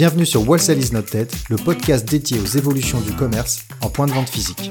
Bienvenue sur Wholesale is not dead, le podcast dédié aux évolutions du commerce en point de vente physique.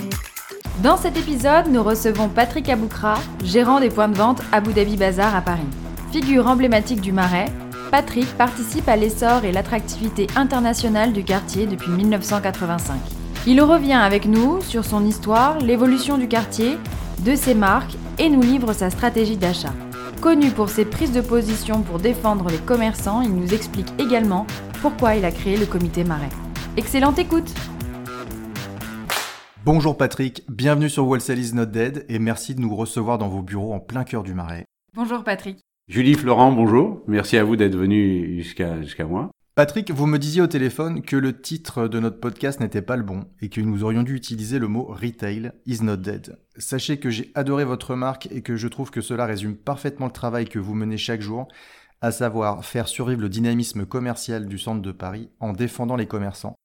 Dans cet épisode, nous recevons Patrick Aboukra, gérant des points de vente Abu Dhabi Bazar à Paris. Figure emblématique du Marais, Patrick participe à l'essor et l'attractivité internationale du quartier depuis 1985. Il revient avec nous sur son histoire, l'évolution du quartier, de ses marques et nous livre sa stratégie d'achat. Connu pour ses prises de position pour défendre les commerçants, il nous explique également pourquoi il a créé le comité Marais. Excellente écoute Bonjour Patrick, bienvenue sur Wholesale is not dead et merci de nous recevoir dans vos bureaux en plein cœur du Marais. Bonjour Patrick. Julie Florent, bonjour. Merci à vous d'être venu jusqu'à jusqu'à moi. Patrick, vous me disiez au téléphone que le titre de notre podcast n'était pas le bon et que nous aurions dû utiliser le mot retail is not dead. Sachez que j'ai adoré votre marque et que je trouve que cela résume parfaitement le travail que vous menez chaque jour, à savoir faire survivre le dynamisme commercial du centre de Paris en défendant les commerçants.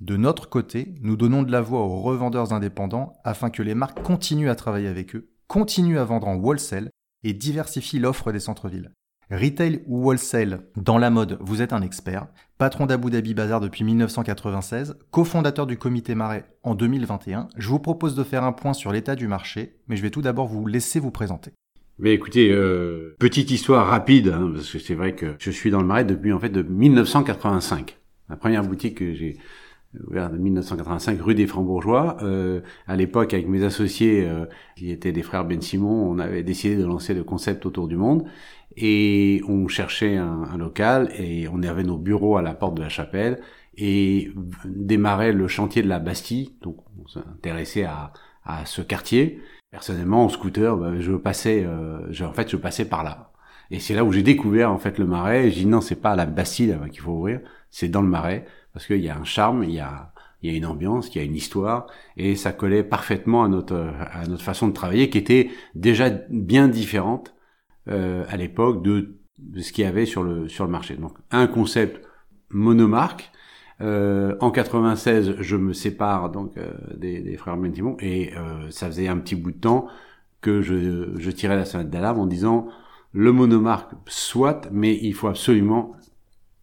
De notre côté, nous donnons de la voix aux revendeurs indépendants afin que les marques continuent à travailler avec eux, continuent à vendre en wholesale et diversifient l'offre des centres-villes. Retail ou wholesale, dans la mode, vous êtes un expert, patron d'Abu Dhabi Bazar depuis 1996, cofondateur du comité Marais en 2021. Je vous propose de faire un point sur l'état du marché, mais je vais tout d'abord vous laisser vous présenter. Mais écoutez, euh, petite histoire rapide, hein, parce que c'est vrai que je suis dans le Marais depuis en fait de 1985. La première boutique que j'ai ouverte en 1985 rue des Francs-Bourgeois. Euh, à l'époque, avec mes associés, euh, qui étaient des frères Ben Simon, on avait décidé de lancer le concept autour du monde et on cherchait un, un, local et on avait nos bureaux à la porte de la chapelle et démarrait le chantier de la Bastille. Donc on s'intéressait à, à ce quartier. Personnellement, en scooter, bah, je passais, euh, je, en fait, je passais par là. Et c'est là où j'ai découvert en fait le Marais. J'ai dit non, c'est pas à la Bastille qu'il faut ouvrir, c'est dans le Marais parce qu'il y a un charme, il y a il y a une ambiance, il y a une histoire, et ça collait parfaitement à notre à notre façon de travailler, qui était déjà bien différente euh, à l'époque de, de, ce qu'il y avait sur le sur le marché. Donc un concept monomarque. Euh, en 96, je me sépare donc euh, des, des, frères Mentimon et euh, ça faisait un petit bout de temps que je, je tirais la sonnette d'alarme en disant le monomarque soit, mais il faut absolument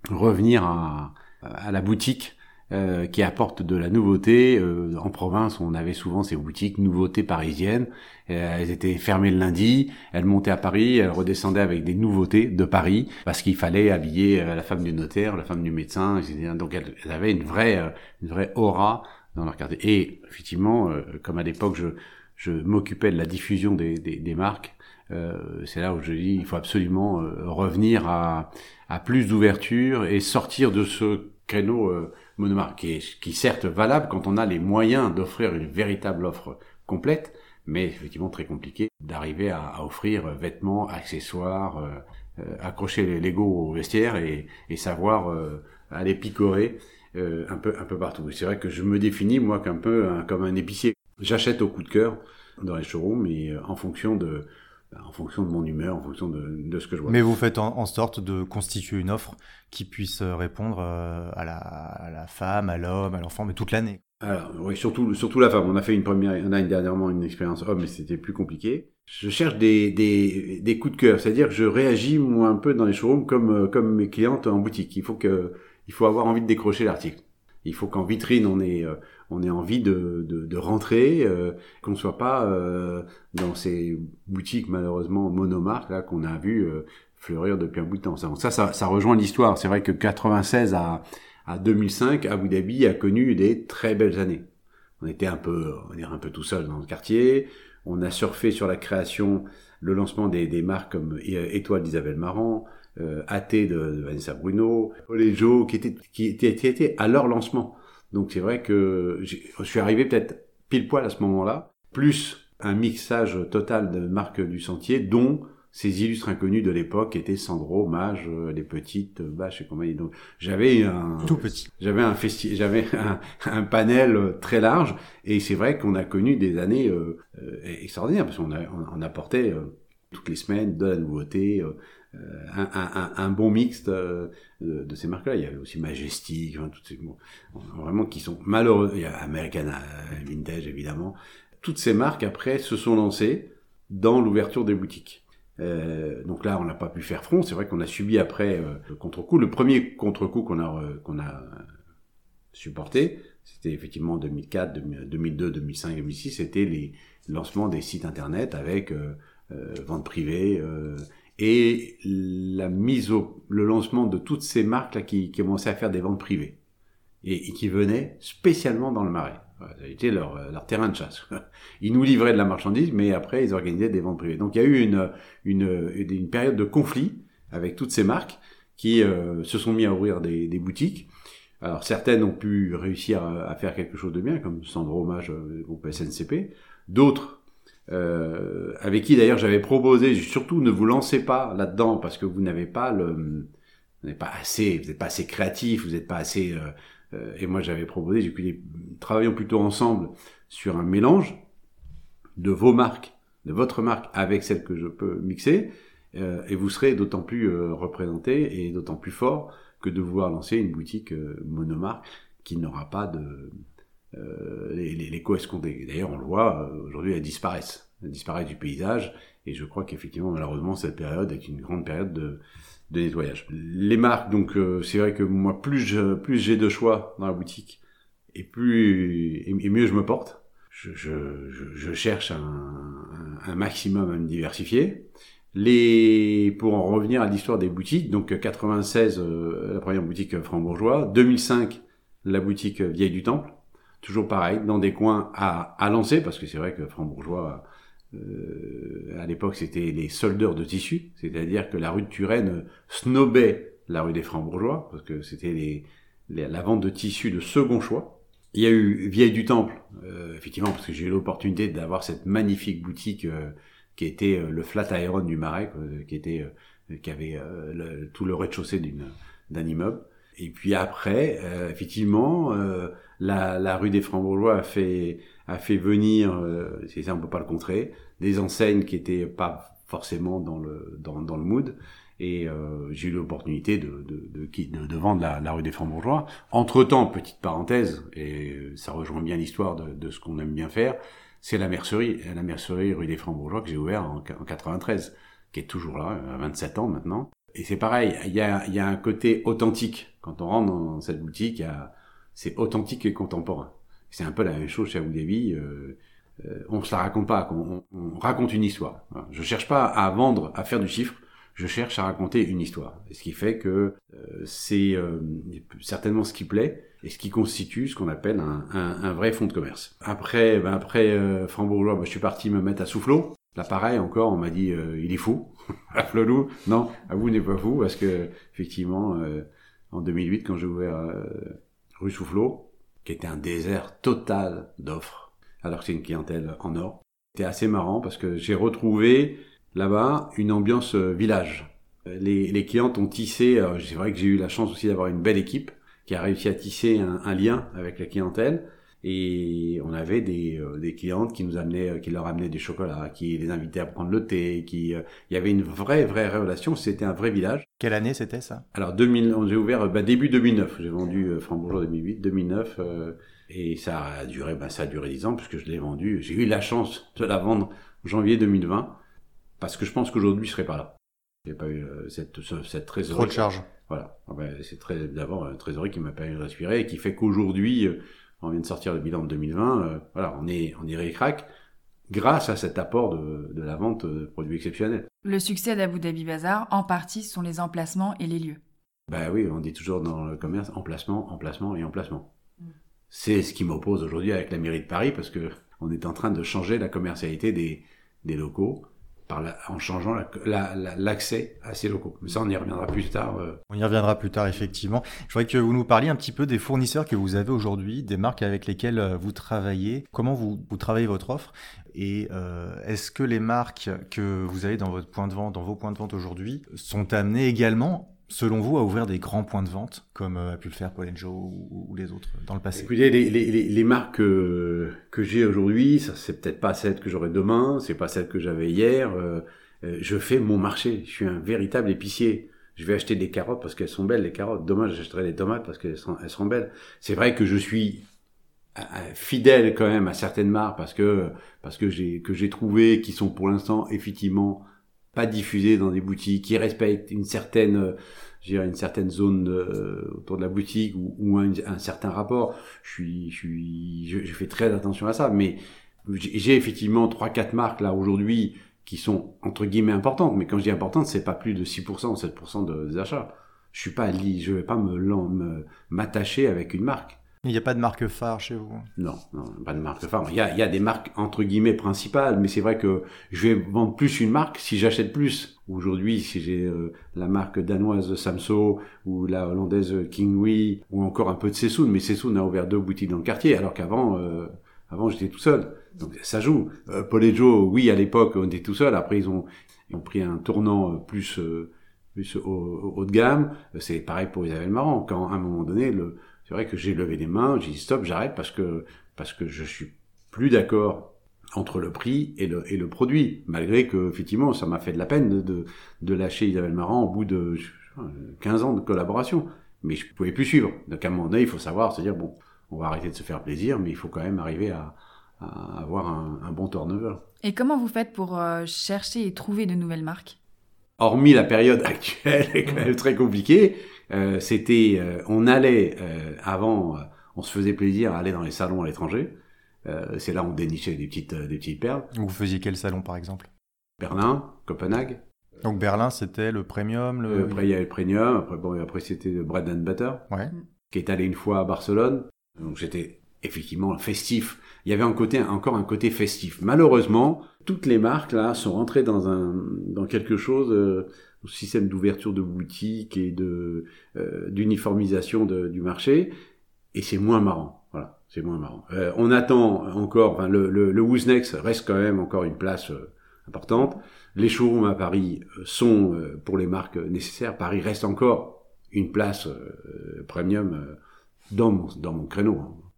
revenir à la boutique euh, qui apporte de la nouveauté. Euh, en province, on avait souvent ces boutiques nouveautés parisiennes. Euh, elles étaient fermées le lundi, elles montaient à Paris, elles redescendaient avec des nouveautés de Paris parce qu'il fallait habiller la femme du notaire, la femme du médecin, etc. Donc elles, elles avaient une vraie, une vraie aura dans leur quartier. Et effectivement, comme à l'époque, je, je m'occupais de la diffusion des, des, des marques. c'est là où je dis il faut absolument revenir à, à plus d'ouverture et sortir de ce créneau monomarque, qui est, qui certes valable quand on a les moyens d'offrir une véritable offre complète, mais effectivement très compliqué d'arriver à, à, offrir vêtements, accessoires, euh, euh, accrocher les Lego au vestiaire et, et savoir euh, aller picorer euh, un peu un peu partout. C'est vrai que je me définis moi qu'un peu comme un épicier. J'achète au coup de cœur dans les showrooms et en fonction de en fonction de mon humeur, en fonction de, de ce que je vois. Mais vous faites en, en, sorte de constituer une offre qui puisse répondre à la, à la femme, à l'homme, à l'enfant, mais toute l'année. Alors oui, surtout surtout la femme. On a fait une première, on a une dernièrement une expérience homme, mais c'était plus compliqué. Je cherche des, des, des coups de cœur, c'est-à-dire que je réagis moi un peu dans les showrooms comme comme mes clientes en boutique. Il faut que il faut avoir envie de décrocher l'article. Il faut qu'en vitrine on ait on ait envie de, de, de rentrer, euh, qu'on ne soit pas euh, dans ces boutiques malheureusement monomarques là qu'on a vu euh, fleurir depuis un bout de temps. Ça, ça, ça rejoint l'histoire. C'est vrai que 96 à, à 2005, Abu Dhabi a connu des très belles années. On était un peu, on dire un peu tout seul dans le quartier. On a surfé sur la création, le lancement des, des marques comme Étoile d'Isabelle Marant, euh, de, de Vanessa Bruno, Olejo, qui étaient, qui étaient, qui étaient à leur lancement. Donc c'est vrai que je suis arrivé peut-être pile poil à ce moment-là, plus un mixage total de marques du sentier, dont ces illustres inconnus de l'époque étaient Sandro, Mage, euh, les petites, Bâche et compagnie. Donc j'avais un tout petit, j'avais un festi j'avais un, un, panel très large et c'est vrai qu'on a connu des années euh, extraordinaires parce qu'on on, apportait toutes les semaines de la nouveauté, un, un, bon mixte de, de, ces marques-là. Il y avait aussi Majestic, enfin, toutes ces vraiment qui sont malheureux. Il y a American Vintage évidemment. Toutes ces marques après se sont lancées dans l'ouverture des boutiques. Euh, donc là, on n'a pas pu faire front. C'est vrai qu'on a subi après euh, le contre-coup. Le premier contre-coup qu'on a euh, qu'on a supporté, c'était effectivement 2004, 2002, 2005, 2006. C'était les lancements des sites internet avec vente privée et la mise au le lancement de toutes ces marques là qui, qui commençaient à faire des ventes privées et, qui venaient spécialement dans le marais. Ça a été leur, euh, leur terrain de chasse. Ils nous livraient de la marchandise, mais après, ils organisaient des ventes privées. Donc, il y a eu une, une, une période de conflit avec toutes ces marques qui euh, se sont mis à ouvrir des, des, boutiques. Alors, certaines ont pu réussir à, faire quelque chose de bien, comme Sandro Hommage, euh, groupe SNCP. D'autres, euh, avec qui d'ailleurs j'avais proposé, surtout ne vous lancez pas là-dedans parce que vous n'avez pas le, vous n'êtes pas assez, vous n'êtes pas assez créatif, vous n'êtes pas assez euh, et moi j'avais proposé, j'ai dit, travaillons plutôt ensemble sur un mélange de vos marques, de votre marque avec celle que je peux mixer, euh, et vous serez d'autant plus euh, représenté et d'autant plus fort que de vouloir lancer une boutique monomarque qui n'aura pas de les, les, les co-escondés. D'ailleurs, on le voit, aujourd'hui, elles disparaissent. Elles disparaissent du paysage, et je crois qu'effectivement, malheureusement, cette période est une grande période de, de nettoyage. Les marques, donc euh, c'est vrai que moi, plus je, plus j'ai de choix dans la boutique, et plus et, mieux je me porte. Je, je, je cherche un, un, maximum à me diversifier. Les, pour en revenir à l'histoire des boutiques, donc 96, euh, la première boutique franc-bourgeois, 2005, la boutique Vieille du Temple, toujours pareil, dans des coins à, à lancer, parce que c'est vrai que franc-bourgeois euh, à l'époque, c'était les soldeurs de tissus, c'est-à-dire que la rue de Turenne snobait la rue des Francs-Bourgeois, parce que c'était les, la vente de tissus de second choix. Il y a eu Vieille du Temple, euh, effectivement, parce que j'ai eu l'opportunité d'avoir cette magnifique boutique euh, qui était euh, le Flat Iron du Marais, qui était qui avait tout le rez-de-chaussée d'un immeuble. Et puis après, effectivement, la, la, rue des Francs-Bourgeois a fait a fait venir, euh, c'est ça on peut pas le contrer, des enseignes qui étaient pas forcément dans le dans, dans le mood. Et euh, j'ai eu l'opportunité de, de, de, de, vendre la, la rue des Francs-Bourgeois. Entre-temps, petite parenthèse, et ça rejoint bien l'histoire de, de ce qu'on aime bien faire, c'est la mercerie, la mercerie rue des Francs-Bourgeois que j'ai ouvert en, en 93, qui est toujours là, à 27 ans maintenant. Et c'est pareil, il y a, il y a un côté authentique. Quand on rentre dans cette boutique, c'est authentique et contemporain. C'est un peu la même chose chez Abu Dhabi. Euh, euh, on se la raconte pas, on, on raconte une histoire. Je cherche pas à vendre, à faire du chiffre. Je cherche à raconter une histoire. ce qui fait que euh, c'est euh, certainement ce qui plaît et ce qui constitue ce qu'on appelle un, un, un, vrai fonds de commerce. Après, ben après euh, Frambourgeois, ben, je suis parti me mettre à Soufflot. Là, pareil, encore, on m'a dit, il est fou. à Flolou, non, à vous n'est pas fou, parce que effectivement, en 2008, quand j'ai ouvert rue Soufflot, qui était un désert total d'offres, alors que c'est une clientèle en or. C'était assez marrant parce que j'ai retrouvé là-bas une ambiance euh, village. Les, les clientes ont tissé, c'est vrai que j'ai eu la chance aussi d'avoir une belle équipe qui a réussi à tisser un lien avec la clientèle et on avait des, euh, des clientes qui nous amenaient, euh, qui leur amenaient des chocolats, qui les invitaient à prendre le thé, qui, euh, il y avait une vraie, vraie relation. C'était un vrai village. Quelle année c'était ça? Alors 2000, j'ai ouvert bah, début 2009. J'ai vendu euh, Frambourgeois 2008, 2009, et ça a duré, bah, ça a duré 10 ans puisque je l'ai vendu. J'ai eu la chance de la vendre en janvier 2020 parce que je pense qu'aujourd'hui je serais pas là. A pas eu cette, cette trésorerie. Trop de charge. Voilà. Ah ben, c'est très d'abord une trésorerie qui m'a permis de respirer et qui fait qu'aujourd'hui on vient de sortir le bilan de 2020, euh, voilà, on est, on est récrac grâce à cet apport de, de la vente de produits exceptionnels. Le succès d'Abu Dhabi Bazar, en partie, sont les emplacements et les lieux. Ben oui, on dit toujours dans le commerce emplacement, emplacement et emplacement. Mm. C'est ce qui m'oppose aujourd'hui avec la mairie de Paris parce que on est en train de changer la commercialité des, des locaux en changeant l'accès à ces locaux. Mais ça, on y reviendra plus tard. Euh. On y reviendra plus tard, effectivement. Je voudrais que vous nous parliez un petit peu des fournisseurs que vous avez aujourd'hui, des marques avec lesquelles euh, vous travaillez, comment vous, vous travaillez votre offre, Et euh, est-ce que les marques que vous avez dans votre point de vente, dans vos points de vente aujourd'hui, sont amenées également selon vous, à ouvrir des grands points de vente, comme a pu le faire Paul Joe ou, ou, les autres dans le passé? Écoutez, les, les, les marques que, que j'ai aujourd'hui, ça c'est peut-être pas celle que j'aurai demain, c'est pas celle que j'avais hier. Euh, je fais mon marché. Je suis un véritable épicier. Je vais acheter des carottes parce qu'elles sont belles, les carottes. Demain, j'achèterai des tomates parce qu'elles sont, elles seront belles. C'est vrai que je suis fidèle quand même à certaines marques parce que parce que j'ai que j'ai trouvé qui sont pour l'instant effectivement pas diffusées dans des boutiques, qui respectent une certaine une certaine zone euh, autour de la boutique ou, un, certain rapport. Je suis je suis je, fais très attention à ça, mais j'ai effectivement trois quatre marques là aujourd'hui qui sont entre guillemets importantes, mais quand je dis importantes, c'est pas plus de 6% ou 7% de, des achats. Je suis pas je vais pas me m'attacher avec une marque. Il n'y a pas de marque phare chez vous Non, non, pas de marque phare. Il y a, il y a des marques entre guillemets principales, mais c'est vrai que je vais vendre plus une marque si j'achète plus. Aujourd'hui, si j'ai euh, la marque danoise Samso ou la hollandaise Kingwee ou encore un peu de Sessoun, mais Sessoun a ouvert deux boutiques dans le quartier, alors qu'avant, euh, avant j'étais tout seul. Donc ça joue. Euh, Paul et Joe, oui, à l'époque on était tout seul. Après ils ont, ils ont pris un tournant plus plus haut, haut de gamme. C'est pareil pour Isabelle Marant. Quand à un moment donné le c'est vrai que j'ai levé les mains, j'ai dit stop, j'arrête parce que parce que je suis plus d'accord entre le prix et le, et le produit, malgré que effectivement ça m'a fait de la peine de, de, lâcher Isabelle Marant au bout de 15 ans de collaboration. Mais je pouvais plus suivre. Donc à un moment donné, il faut savoir se dire bon, on va arrêter de se faire plaisir, mais il faut quand même arriver à, à avoir un, un, bon turnover. Et comment vous faites pour euh, chercher et trouver de nouvelles marques? Hormis la période actuelle, est quand même très compliquée. Euh, c'était, euh, on allait euh, avant, on se faisait plaisir à aller dans les salons à l'étranger. c'est là où on dénichait des petites, des petites perles. Vous faisiez quel salon par exemple? Berlin, Copenhague. Donc Berlin, c'était le premium. Le... Après il y avait le premium. Après bon, après c'était le bread and butter. Ouais. Qui est allé une fois à Barcelone. Donc j'étais effectivement festif. Il y avait encore un côté festif. Malheureusement, toutes les marques là sont rentrées dans un, dans quelque chose système d'ouverture de boutiques et de euh, d'uniformisation du marché, et c'est moins marrant. Voilà, c'est moins marrant. Euh, on attend encore, enfin, le, le, le reste quand même encore une place euh, importante. Les showrooms à Paris euh, sont euh, pour les marques nécessaires. Paris reste encore une place premium dans mon dans mon créneau. Hein.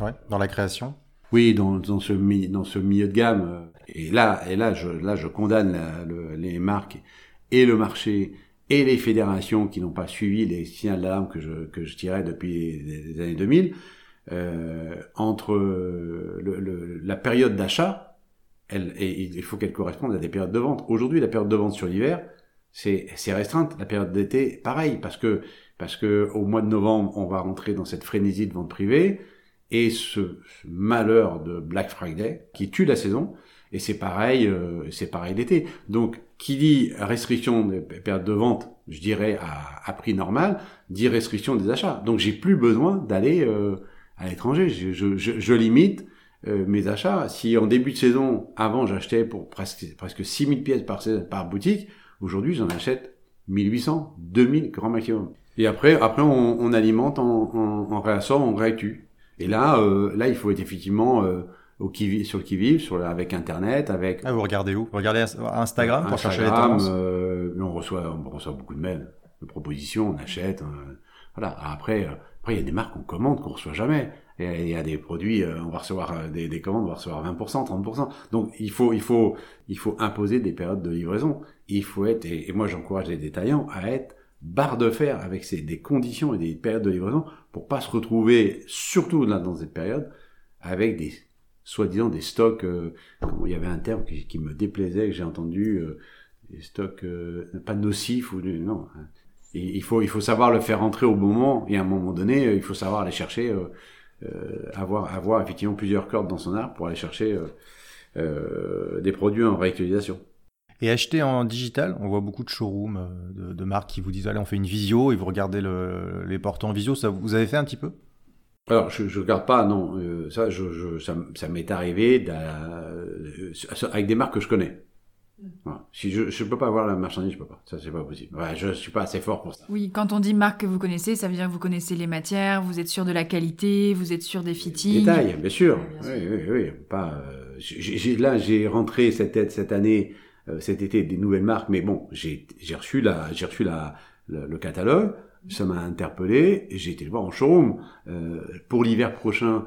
Ouais, dans la création. Oui, dans, dans ce dans ce milieu de gamme. Et là et là je là je condamne la, le, les marques et le marché et les fédérations qui n'ont pas suivi les signaux d'alarme que je, que je tirais depuis les années 2000, euh, entre le, le, la période d'achat, elle, et il faut qu'elle corresponde à des périodes de vente. Aujourd'hui, la période de vente sur l'hiver, c'est, c'est restreinte. La période d'été, pareil, parce que, parce que au mois de novembre, on va rentrer dans cette frénésie de vente privée, et ce, malheur de Black Friday qui tue la saison, et c'est pareil, euh, c'est pareil l'été. Donc, qui dit restriction des périodes de vente, je dirais à, prix normal, dit restriction des achats. Donc, j'ai plus besoin d'aller euh, à l'étranger. Je, je, je, limite euh, mes achats. Si en début de saison, avant, j'achetais pour presque presque 6000 pièces par, boutique, aujourd'hui, j'en achète 1800, 2000 grand maximum. Et après, après, on, on alimente en, en, en réassort, on réactue. Et là, euh, là, il faut être effectivement au qui sur le qui vive, sur avec Internet, avec. Ah, vous regardez où? Vous regardez Instagram pour chercher les tendances? Euh, on reçoit, on reçoit beaucoup de mails, de propositions, on achète. Euh, voilà. Après, euh, après il y a des marques qu'on commande qu'on reçoit jamais. Et il y a des produits, euh, on va recevoir des, des, commandes, on va recevoir 20%, 30%. Donc il faut, il faut, il faut imposer des périodes de livraison. Il faut être, et, moi j'encourage les détaillants à être barre de fer avec des conditions et des périodes de livraison pour pas se retrouver, surtout là dans cette période, avec des soi-disant des stocks, euh, il y avait un terme qui, me déplaisait, que j'ai entendu, euh, des stocks euh, pas nocifs ou non. Hein. Il faut il faut savoir le faire rentrer au bon moment et à un moment donné, il faut savoir aller chercher, avoir avoir effectivement plusieurs cordes dans son arbre pour aller chercher des produits en réactualisation. Et acheter en digital, on voit beaucoup de showrooms de, de marques qui vous disent allez on fait une visio et vous regardez le, les portants en visio. Ça vous avez fait un petit peu? Alors, je, je regarde pas, non. Euh, ça, je, je, ça, ça m'est arrivé euh, avec des marques que je connais. Mm. Voilà. Si je, je peux pas avoir la marchandise, je peux pas. Ça, c'est pas possible. Ouais, je suis pas assez fort pour ça. Oui, quand on dit marque que vous connaissez, ça veut dire que vous connaissez les matières, vous êtes sûr de la qualité, vous êtes sûr des fittings. Détails, bien sûr. oui, oui, oui. Pas. Euh, là, j'ai rentré cette, cette année, euh, cet été, des nouvelles marques, mais bon, j'ai, reçu la, j'ai reçu la, le, catalogue, ça m'a interpellé, j'ai été le voir en showroom. Euh, pour l'hiver prochain,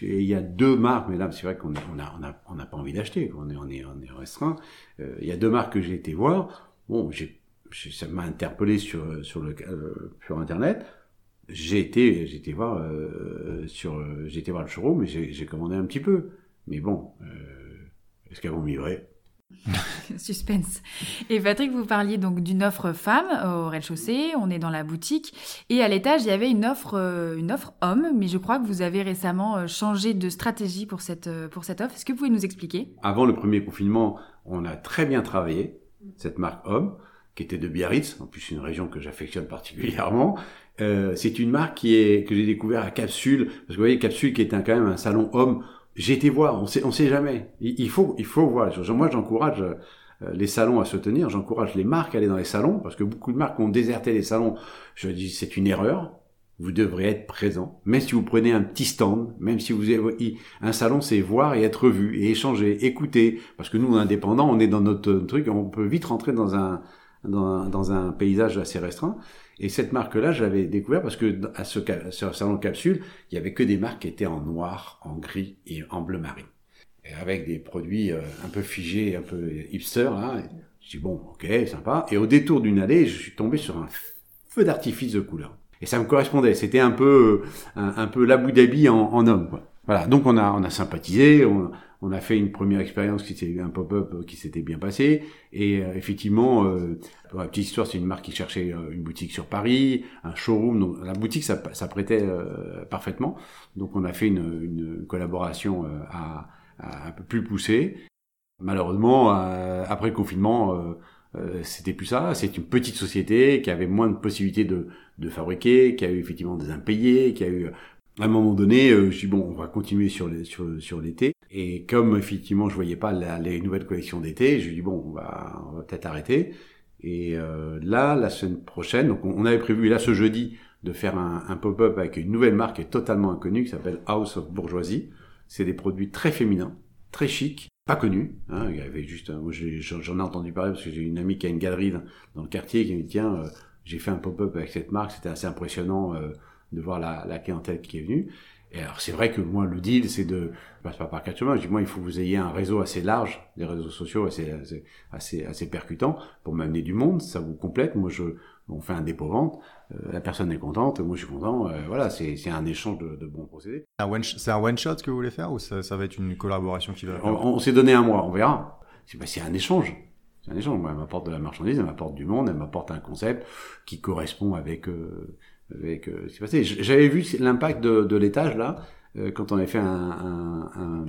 il y a deux marques, mais là, c'est vrai qu'on a, on a, on a, on a pas envie d'acheter, on est, on est, on est restreint. Euh, il y a deux marques que j'ai été voir. Bon, j'ai, ça m'a interpellé sur, sur le, euh, sur internet. J'ai été, j'ai été voir euh, sur, j'ai été voir le showroom, mais j'ai commandé un petit peu. Mais bon, euh, est-ce qu'elles vont me livrer Suspense. Et Patrick, vous parliez donc d'une offre femme au rez-de-chaussée. On est dans la boutique et à l'étage il y avait une offre, euh, une offre homme. Mais je crois que vous avez récemment euh, changé de stratégie pour cette pour cette offre. Est-ce que vous pouvez nous expliquer? Avant le premier confinement, on a très bien travaillé cette marque homme qui était de Biarritz, en plus une région que j'affectionne particulièrement. Euh, c'est une marque qui est que j'ai découvert à Capsule, parce que vous voyez Capsule qui est un, quand même un salon homme. J'ai été voir, on sait, on sait jamais. Il, faut, il faut voir. Moi, j'encourage euh, les salons à se tenir. J'encourage les marques à aller dans les salons, parce que beaucoup de marques ont déserté les salons. Je dis, c'est une erreur. Vous devrez être présent. Même si vous prenez un petit stand, même si vous avez un salon, c'est voir et être vu et échanger, écouter. Parce que nous, indépendants, on est dans notre truc, on peut vite rentrer dans un dans un, paysage assez restreint. Et cette marque-là, je l'avais découvert parce que à ce, salon capsule, il y avait que des marques qui étaient en noir, en gris et en bleu marine. Et avec des produits euh, un peu figés, un peu hipster, là. Je dis bon, ok, sympa. Et au détour d'une allée, je suis tombé sur un feu d'artifice de couleur. Et ça me correspondait. C'était un peu, un, peu l'Abu Dhabi en, en homme, quoi. Voilà. Donc on a, on a sympathisé. On, on a fait une première expérience qui s'est un pop-up euh, qui s'était bien passé. Et euh, effectivement euh, pour la petite histoire c'est une marque qui cherchait euh, une boutique sur Paris un showroom. Donc la boutique ça, ça prêtait parfaitement. Donc on a fait une, une collaboration à, à, un peu plus poussée. Malheureusement après le confinement c'était plus ça. C'est une petite société qui avait moins de possibilités de, de fabriquer qui a eu effectivement des impayés qui a eu à un moment donné, je dis bon, on va continuer sur l'été. Sur, sur et comme effectivement je voyais pas les nouvelles collections d'été, je lui dis bon, on va, peut-être arrêter. Et euh, là, la semaine prochaine, donc on, avait prévu là ce jeudi de faire un, un pop-up avec une nouvelle marque qui est totalement inconnue qui s'appelle House of Bourgeoisie. C'est des produits très féminins, très chics, pas connus. Hein. Il y avait juste, j'en ai entendu parler parce que j'ai une amie qui a une galerie dans, le quartier qui me dit tiens, euh, j'ai fait un pop-up avec cette marque, c'était assez impressionnant euh, de voir la, la clientèle qui est venue. Et alors c'est vrai que moi le deal c'est de je passe pas par quatre chemins. Je dis moi il faut que vous ayez un réseau assez large, des réseaux sociaux assez assez assez, assez percutants pour m'amener du monde. Ça vous complète. Moi je on fait un dépôt vente. Euh, la personne est contente, moi je suis content. Euh, voilà c'est c'est un échange de, de bons procédés. C'est un one shot que vous voulez faire ou ça, ça va être une collaboration qui va. On, on s'est donné un mois, on verra. C'est bah, c'est un échange. C'est un échange. Moi, elle m'apporte de la marchandise, elle m'apporte du monde, elle m'apporte un concept qui correspond avec euh, avec euh, ce qui passé. J'avais vu l'impact de, de l'étage là euh, quand on avait fait un, un, un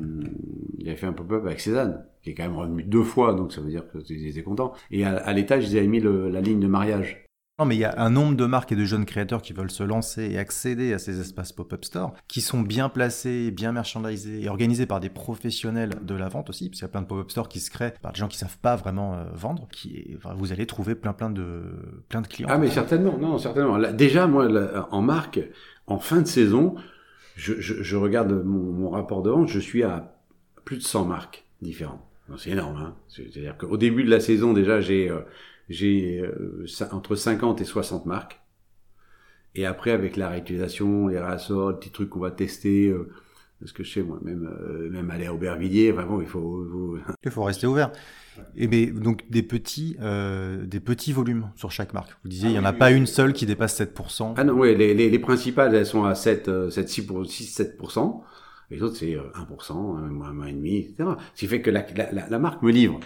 il avait fait un pop-up avec Cézanne qui est quand même revenu deux fois donc ça veut dire qu'ils étaient contents et à, à l'étage ils avaient mis le, la ligne de mariage non, mais il y a un nombre de marques et de jeunes créateurs qui veulent se lancer et accéder à ces espaces pop-up store, qui sont bien placés, bien merchandisés et organisés par des professionnels de la vente aussi, parce qu'il y a plein de pop-up stores qui se créent par des gens qui savent pas vraiment euh, vendre, qui vous allez trouver plein plein de plein de clients. Ah mais certainement, non certainement. déjà moi en marque, en fin de saison, je, regarde mon, mon, rapport de vente, je suis à plus de 100 marques différentes. C'est énorme, hein. C'est-à-dire qu'au début de la saison déjà j'ai euh, j'ai euh, entre 50 et 60 marques. Et après, avec la réutilisation, les rassorts, les petits trucs qu'on va tester, euh, parce que je sais moi, même euh, même aller à Aubervilliers, vraiment, il faut, il faut rester ouvert. Et mais donc des petits euh, des petits volumes sur chaque marque. Vous disiez, il y en a pas une seule qui dépasse 7%. Ah non, ouais, les, les, les principales, elles sont à 7, 7 6 6 7%. Les autres, c'est 1%, un mois, un mois et demi, etc. Ce qui fait que la, la, la marque me livre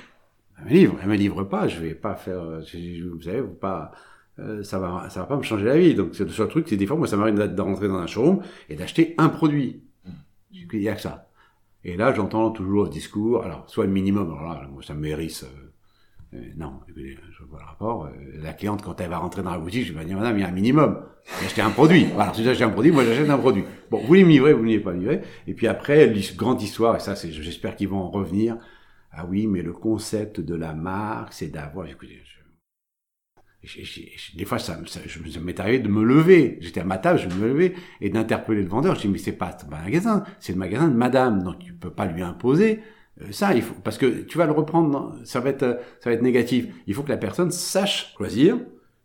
elle me livre, elle me livre pas, je vais pas faire, vous savez, pas, euh, ça va, ça va pas me changer la vie. Donc c'est le seul truc, c'est des fois, moi, ça m'arrive de rentrer dans un showroom et d'acheter un produit. Il y a que ça. Et là, j'entends toujours le discours, alors soit le minimum, alors là, moi, ça me mérisse. Euh, euh, non, écoutez, je vois le rapport. Euh, la cliente, quand elle va rentrer dans la boutique, je vais dire, madame, il y a un minimum. J'ai un produit. Voilà, si j'achète un produit, moi j'achète un produit. Bon, vous voulez me livrer, vous ne pas livrer. Et puis après, grande histoire, et ça, c'est, j'espère qu'ils vont en revenir. Ah oui, mais le concept de la marque, c'est d'avoir. Écoutez, des fois, ça, je m'est arrivé de me lever. J'étais à ma table, je me levais et d'interpeller le vendeur. Je dis mais c'est pas un magasin, c'est le magasin de Madame, donc tu peux pas lui imposer Euh, ça, il faut parce que tu vas le reprendre, ça va être ça va être négatif. Il faut que la personne sache choisir,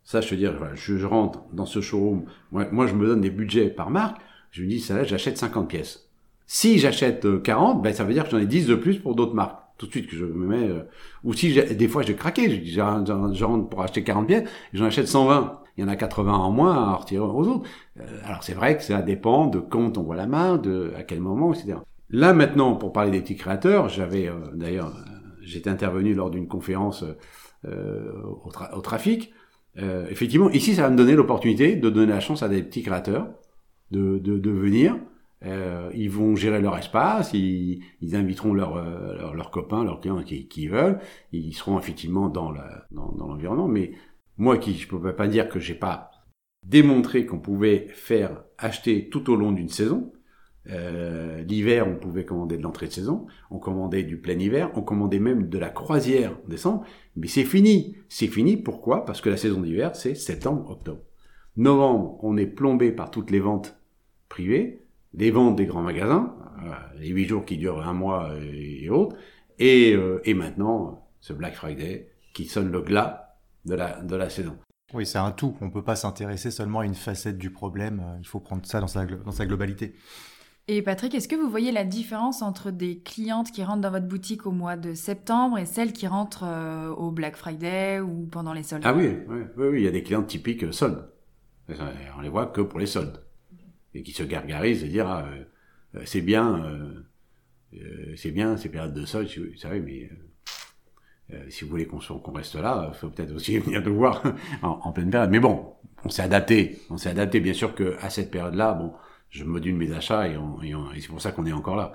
sache se dire, je, je, rentre dans ce showroom, moi, moi je me donne des budgets par marque, je me dis ça là, j'achète 50 pièces. Si j'achète 40, ben ça veut dire que j'en ai 10 de plus pour d'autres marques. Tout de suite que je me mets ou si des fois j'ai craqué, je, je, rentre pour acheter 40 pièces, j'en achète 120 il y en a 80 en moins à retirer aux autres. Euh, alors c'est vrai que ça dépend de quand on voit la main, de à quel moment, etc. Là maintenant, pour parler des petits créateurs, j'avais euh, d'ailleurs, euh, j'étais intervenu lors d'une conférence au, au, trafic. effectivement, ici, ça va me donner l'opportunité de donner la chance à des petits créateurs de, de, de venir. Ils vont gérer leur espace, ils, ils inviteront leurs leur, copains, leurs clients qui, qui veulent. Ils seront effectivement dans l'environnement, dans, dans mais moi qui je peux pas dire que j'ai pas démontré qu'on pouvait faire acheter tout au long d'une saison. Euh, L'hiver, on pouvait commander de l'entrée de saison, on commandait du plein hiver, on commandait même de la croisière en décembre, mais c'est fini. C'est fini, pourquoi? Parce que la saison d'hiver, c'est septembre, octobre. Novembre, on est plombé par toutes les ventes privées, les ventes des grands magasins, euh, les huit jours qui durent un mois et, autres, et, euh, et maintenant, ce Black Friday qui sonne le glas de la, de la saison. Oui, c'est un tout. On ne peut pas s'intéresser seulement à une facette du problème. Euh, il faut prendre ça dans sa, dans sa globalité. Et Patrick, est-ce que vous voyez la différence entre des clientes qui rentrent dans votre boutique au mois de septembre et celles qui rentrent euh, au Black Friday ou pendant les soldes? Ah oui, oui, oui, il y a des clientes typiques soldes. On les voit que pour les soldes. Et qui se gargarisent et dire ah, c'est bien, c'est bien ces périodes de soldes, vous savez, mais euh, si vous voulez qu'on qu'on reste là, faut peut-être aussi venir nous voir en, pleine période. Mais bon, on s'est adapté. On s'est adapté, bien sûr, que à cette période-là, bon, je module mes achats et, et, c'est pour ça qu'on est encore là.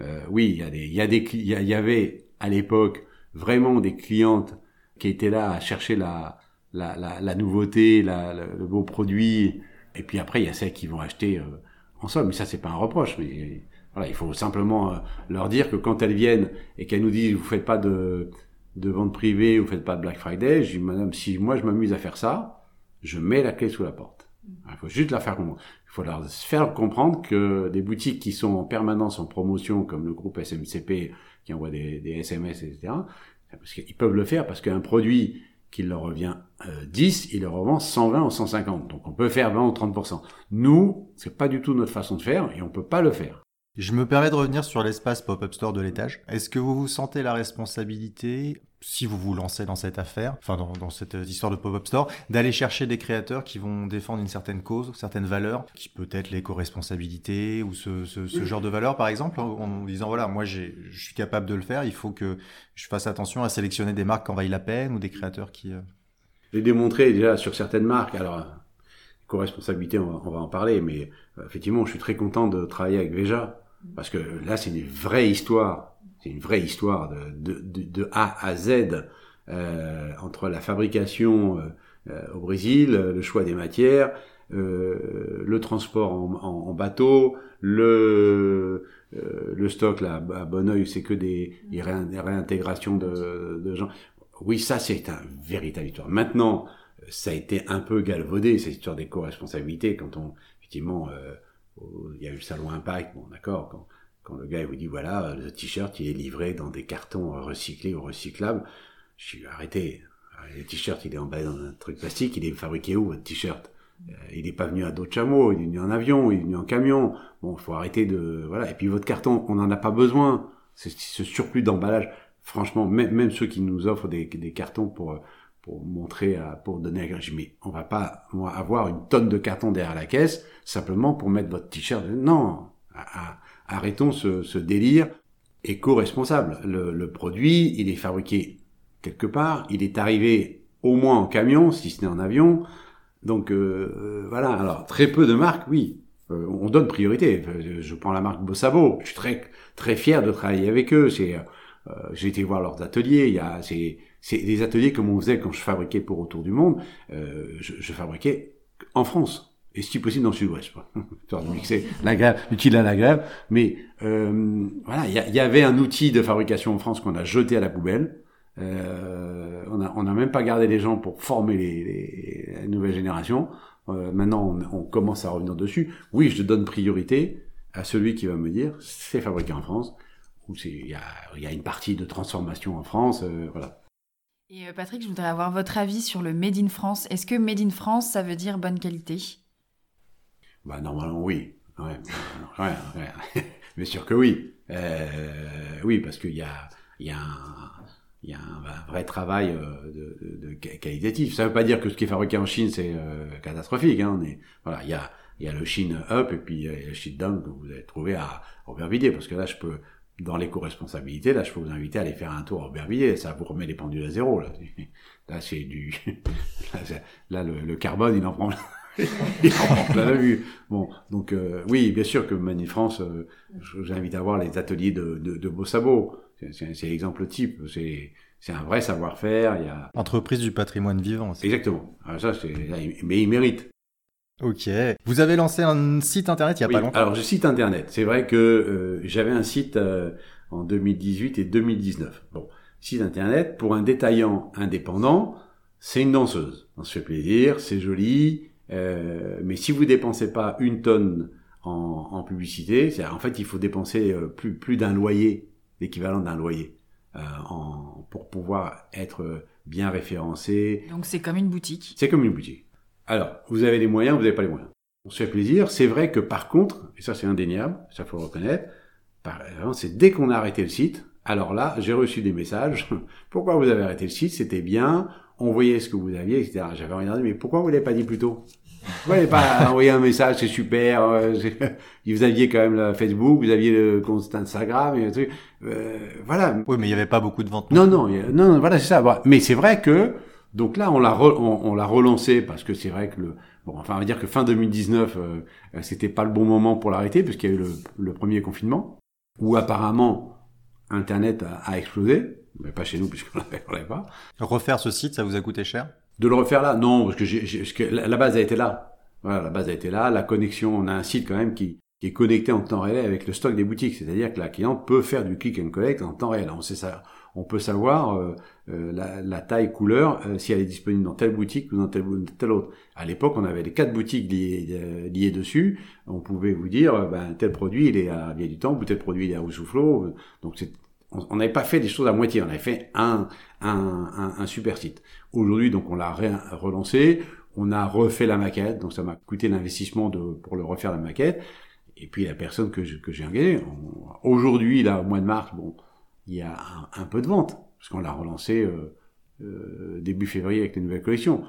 Euh, oui, il y a des, il y a des, il y, avait à l'époque vraiment des clientes qui étaient là à chercher la, la, la, la nouveauté, la, le beau produit. Et puis après, il y a celles qui vont acheter euh, en somme. Mais ça, c'est pas un reproche. Mais voilà, il faut simplement euh, leur dire que quand elles viennent et qu'elles nous disent, vous faites pas de de vente privée, vous faites pas de Black Friday. Je dis, madame, si moi je m'amuse à faire ça, je mets la clé sous la porte. Il faut juste la faire comprendre. Il faut leur faire comprendre que des boutiques qui sont en permanence en promotion, comme le groupe SMCP, qui envoie des, des SMS, etc., parce qu'ils peuvent le faire parce qu'un produit qui leur revient euh, 10, il leur revend 120 ou 150. Donc on peut faire 20 ou 30%. Nous, c'est pas du tout notre façon de faire et on peut pas le faire. Je me permets de revenir sur l'espace pop-up store de l'étage. Est-ce que vous vous sentez la responsabilité, si vous vous lancez dans cette affaire, enfin dans, cette histoire de pop-up store, d'aller chercher des créateurs qui vont défendre une certaine cause, certaines valeurs, qui peut être l'éco-responsabilité ou ce, genre de valeurs par exemple, en, disant voilà, moi je suis capable de le faire, il faut que je fasse attention à sélectionner des marques qui en vaillent la peine ou des créateurs qui... Euh... J'ai démontré déjà sur certaines marques, alors co-responsabilité, on, va en parler, mais euh, effectivement, je suis très content de travailler avec Veja parce que là, c'est une vraie histoire. C'est une vraie histoire de, de, de, A à Z euh, entre la fabrication euh, euh, au Brésil, le choix des matières, euh, le transport en, en, bateau, le euh, le stock là à Bonneuil, c'est que des, des, réintégrations de, de gens. Oui, ça c'est un véritable histoire. Maintenant, ça a été un peu galvaudé cette histoire des co-responsabilités quand on effectivement euh, il y a eu le salon Impact, bon d'accord, quand, quand le gars vous dit voilà, le t-shirt il est livré dans des cartons recyclés ou recyclables, je suis arrêté. Le t-shirt il est emballé dans un truc plastique, il est fabriqué où votre t-shirt? Euh, Il n'est pas venu à d'autres chameaux, il est venu en avion, il est venu en camion. Bon, il faut arrêter de voilà. Et puis votre carton, on n'en a pas besoin. Ce surplus d'emballage, franchement, même, même ceux qui nous offrent des, des cartons pour pour montrer, à, pour donner à mais on va pas avoir une tonne de carton derrière la caisse simplement pour mettre votre t-shirt. Non, arrêtons ce, ce délire éco-responsable. Le, le, produit, il est fabriqué quelque part, il est arrivé au moins en camion, si ce n'est en avion. Donc euh, euh, voilà. Alors très peu de marques, oui, euh, on donne priorité. Je prends la marque Bossabo. Je suis très très fier de travailler avec eux. C'est j'ai été voir leurs ateliers. Il y a c'est des ateliers comme on faisait quand je fabriquais pour Autour du Monde. Euh, je, je, fabriquais en France. Et si possible dans le sud-ouest. Histoire mixer l'agréable, l'utile à l'agréable. Mais euh, voilà, il y, avait un outil de fabrication en France qu'on a jeté à la poubelle. Euh, on n'a on a même pas gardé les gens pour former les, les, nouvelles générations. Euh, maintenant, on, on, commence à revenir dessus. Oui, je donne priorité à celui qui va me dire c'est fabriqué en France où il y a, y a une partie de transformation en France, voilà. Et Patrick, je voudrais avoir votre avis sur le Made in France. Est-ce que Made in France, ça veut dire bonne qualité? Bah normalement oui. Ouais. Bien sûr que oui. Euh, oui, parce qu'il y a, un, y a un, vrai travail euh, de, qualitatif. Ça ne veut pas dire que ce qui est fabriqué en Chine c'est euh, catastrophique. Hein, on est, voilà, il y a, y a le Chine Up et puis euh, le Chine Down que vous avez trouvé à Aubervilliers, parce que là je peux dans l'éco-responsabilité, là, je peux vous inviter à aller faire un tour à Aubervilliers. Ça vous remet les pendules à zéro, là. Là, c'est du, là, le, le, carbone, il en prend, il en prend plein la vue. Bon, donc, euh, oui, bien sûr que Mani France, euh, j'invite à voir les ateliers de, de, de beaux sabots. C'est l'exemple type. C'est, c'est un vrai savoir-faire. Il y a... Entreprise du patrimoine vivant. Exactement. Alors ça, c'est, mais il mérite. Ok. Vous avez lancé un site internet il y a pas longtemps. Alors, je site internet. C'est vrai que euh, j'avais un site euh, en 2018 et 2019. Bon, site internet pour un détaillant indépendant, c'est une danseuse. On se fait plaisir, c'est joli, euh, mais si vous dépensez pas une tonne en, en publicité, en fait, il faut dépenser euh, plus plus d'un loyer, l'équivalent d'un loyer, euh, en, pour pouvoir être bien référencé. Donc c'est comme une boutique. C'est comme une boutique. Alors, vous avez les moyens, vous n'avez pas les moyens. On se fait plaisir. C'est vrai que par contre, et ça c'est indéniable, ça faut le reconnaître, c'est dès qu'on a arrêté le site, alors là, j'ai reçu des messages. pourquoi vous avez arrêté le site? C'était bien. On voyait ce que vous aviez, etc. J'avais regardé, mais pourquoi vous l'avez pas dit plus tôt? Vous n'avez pas envoyé un message, c'est super. Euh, vous aviez quand même le Facebook, vous aviez le compte Instagram et truc. Euh, voilà. Oui, mais il n'y avait pas beaucoup de ventes. Non, non, non, non voilà, c'est ça. Mais c'est vrai que donc là, on l'a on, l'a relancé parce que c'est vrai que le bon, enfin, on va dire que fin 2019, euh, c'était pas le bon moment pour l'arrêter parce qu'il y a eu le, premier confinement où apparemment Internet a, explosé, mais pas chez nous puisqu'on l'avait pas. Refaire ce site, ça vous a coûté cher? De le refaire là, non, parce que, j'ai, la, base a été là. Voilà, la base a été là. La connexion, on a un site quand même qui, qui est connecté en temps réel avec le stock des boutiques, c'est-à-dire que la cliente peut faire du click and collect en temps réel. On sait ça on peut savoir euh, euh, la, taille couleur euh, si elle est disponible dans telle boutique ou dans telle, telle autre. À l'époque, on avait les quatre boutiques liées, liées dessus. On pouvait vous dire, ben, tel produit il est à Vieille du Temps, ou tel produit il est à Roussoufflot. Donc c'est on n'avait pas fait des choses à moitié, on avait fait un, un, un, super site. Aujourd'hui, donc on l'a relancé, on a refait la maquette, donc ça m'a coûté l'investissement pour le refaire la maquette. Et puis la personne que j'ai engagée, aujourd'hui, là, au mois de mars, bon, il y a un, peu de vente, parce qu'on l'a relancé euh, euh, début février avec les nouvelles collections.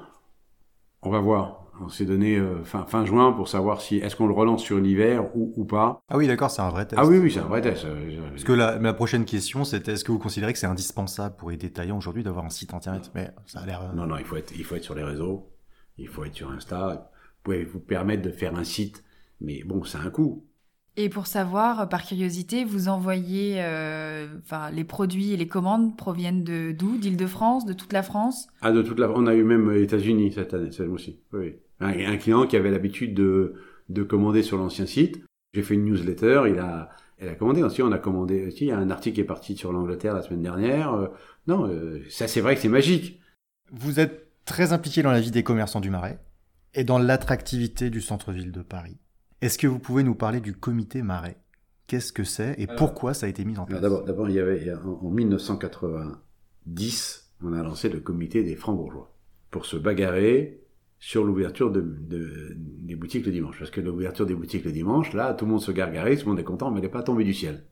On va voir. On s'est donné euh, fin, fin juin pour savoir si est-ce qu'on le relance sur l'hiver ou, ou pas. Ah oui, d'accord, c'est un vrai test. Ah oui, oui, c'est un vrai test. Parce que la, la prochaine question, c'était est-ce que vous considérez que c'est indispensable pour les détaillants aujourd'hui d'avoir un site internet? Mais ça a l'air. Non, non, il faut être, il faut être sur les réseaux, il faut être sur Insta. Vous pouvez vous permettre de faire un site, mais bon, c'est un coût. Et pour savoir, par curiosité, vous envoyez, euh, enfin, les produits et les commandes proviennent de d'où? D'Île-de-France, de toute la France? Ah, de toute la On a eu même les États-Unis cette année, cette aussi. Oui. Un, un client qui avait l'habitude de, de commander sur l'ancien site. J'ai fait une newsletter, il a, elle a commandé. Ensuite, on a commandé. Aussi, il y a un article qui est parti sur l'Angleterre la semaine dernière. Euh, non, euh, ça, c'est vrai que c'est magique. Vous êtes très impliqué dans la vie des commerçants du Marais et dans l'attractivité du centre-ville de Paris. Est-ce que vous pouvez nous parler du comité Marais? Qu'est-ce que c'est et pourquoi ça a été mis en place? D'abord, d'abord, il y avait en, 1990, on a lancé le comité des francs-bourgeois pour se bagarrer sur l'ouverture de, des boutiques le dimanche. Parce que l'ouverture des boutiques le dimanche, là, tout le monde se gargarise, tout le monde est content, mais elle n'est pas tombée du ciel.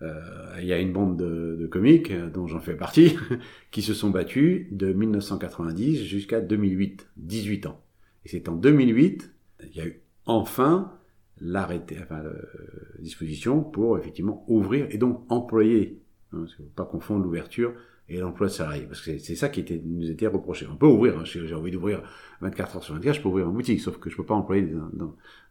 Euh, il y a une bande de, de comiques, dont j'en fais partie, qui se sont battus de 1990 jusqu'à 2008, 18 ans. Et c'est en 2008, il y a eu enfin l'arrêter, enfin, la disposition pour effectivement ouvrir et donc employer. Hein, parce qu'il ne faut pas confondre l'ouverture et l'emploi de salariés. Parce que c'est ça qui nous était reproché. On peut ouvrir, hein, j'ai envie d'ouvrir 24 heures sur 24, je peux ouvrir une boutique, sauf que je peux pas employer des,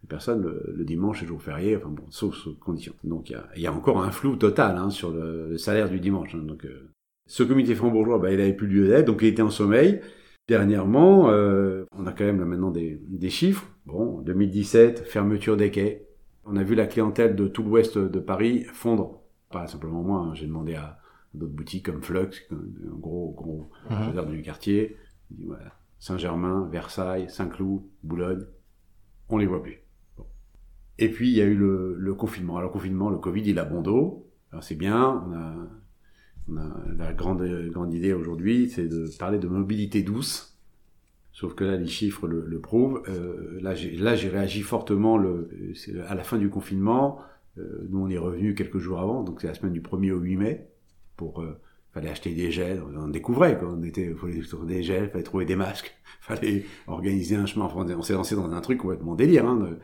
personnes le, dimanche et jour férié, enfin bon, sauf sous conditions. Donc il y a, y a, encore un flou total hein, sur le, salaire du dimanche. Hein, donc euh, ce comité franc-bourgeois, bah, il avait plus lieu d'être, donc il était en sommeil. Dernièrement, euh, on a quand même là maintenant des, des chiffres. Bon, 2017, fermeture des quais. On a vu la clientèle de tout l'ouest de Paris fondre. Pas simplement moi, hein. j'ai demandé à d'autres boutiques comme Flux, un gros gros mmh. du quartier. Voilà. Saint-Germain, Versailles, Saint-Cloud, Boulogne, on les voit plus. Et puis il y a eu le, le, confinement. Alors le confinement, le Covid, il a bon dos. Alors c'est bien, on a la grande, idée aujourd'hui, c'est de parler de mobilité douce. Sauf que là, les chiffres le, prouvent. Euh, là, j'ai, réagi fortement à la fin du confinement. Euh, nous, on est revenu quelques jours avant, donc c'est la semaine du 1er au 8 mai. Pour, euh, fallait acheter des gels, on découvrait quoi. On était, fallait trouver des gels, fallait trouver des masques, fallait organiser un chemin. On s'est lancé dans un truc complètement délire. Hein, de...